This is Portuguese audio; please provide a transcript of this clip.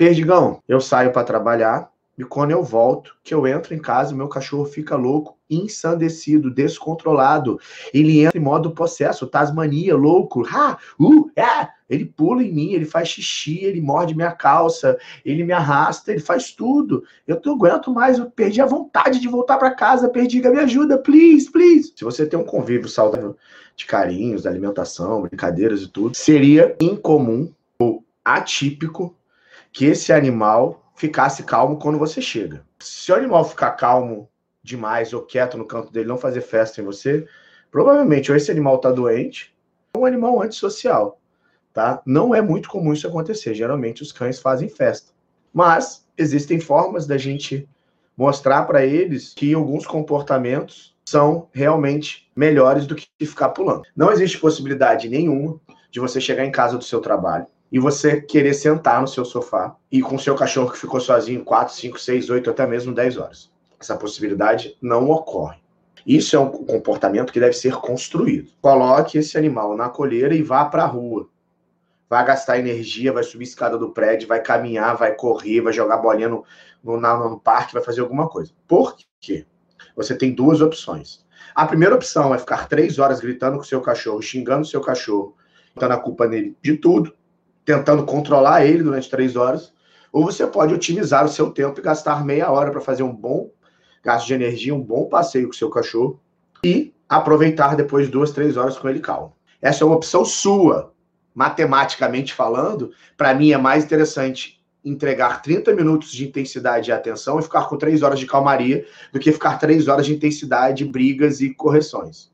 Perdigão, eu saio para trabalhar e quando eu volto, que eu entro em casa, meu cachorro fica louco, ensandecido, descontrolado. Ele entra em modo possesso, tasmania, louco. Ha, uh, é. Ele pula em mim, ele faz xixi, ele morde minha calça, ele me arrasta, ele faz tudo. Eu não aguento mais, eu perdi a vontade de voltar para casa. Perdiga, me ajuda, please, please. Se você tem um convívio saudável de carinhos, alimentação, brincadeiras e tudo, seria incomum ou atípico que esse animal ficasse calmo quando você chega. Se o animal ficar calmo demais ou quieto no canto dele, não fazer festa em você, provavelmente ou esse animal está doente ou um animal antissocial, tá? Não é muito comum isso acontecer. Geralmente os cães fazem festa. Mas existem formas da gente mostrar para eles que alguns comportamentos são realmente melhores do que ficar pulando. Não existe possibilidade nenhuma de você chegar em casa do seu trabalho e você querer sentar no seu sofá e com seu cachorro que ficou sozinho 4, 5, 6, 8, até mesmo 10 horas. Essa possibilidade não ocorre. Isso é um comportamento que deve ser construído. Coloque esse animal na coleira e vá para a rua. Vai gastar energia, vai subir a escada do prédio, vai caminhar, vai correr, vai jogar bolinha no, no, no parque, vai fazer alguma coisa. Por quê? Você tem duas opções. A primeira opção é ficar três horas gritando com o seu cachorro, xingando o seu cachorro, dando a culpa nele de tudo tentando controlar ele durante três horas, ou você pode otimizar o seu tempo e gastar meia hora para fazer um bom gasto de energia, um bom passeio com o seu cachorro e aproveitar depois duas, três horas com ele calmo. Essa é uma opção sua. Matematicamente falando, para mim é mais interessante entregar 30 minutos de intensidade e atenção e ficar com três horas de calmaria do que ficar três horas de intensidade, brigas e correções.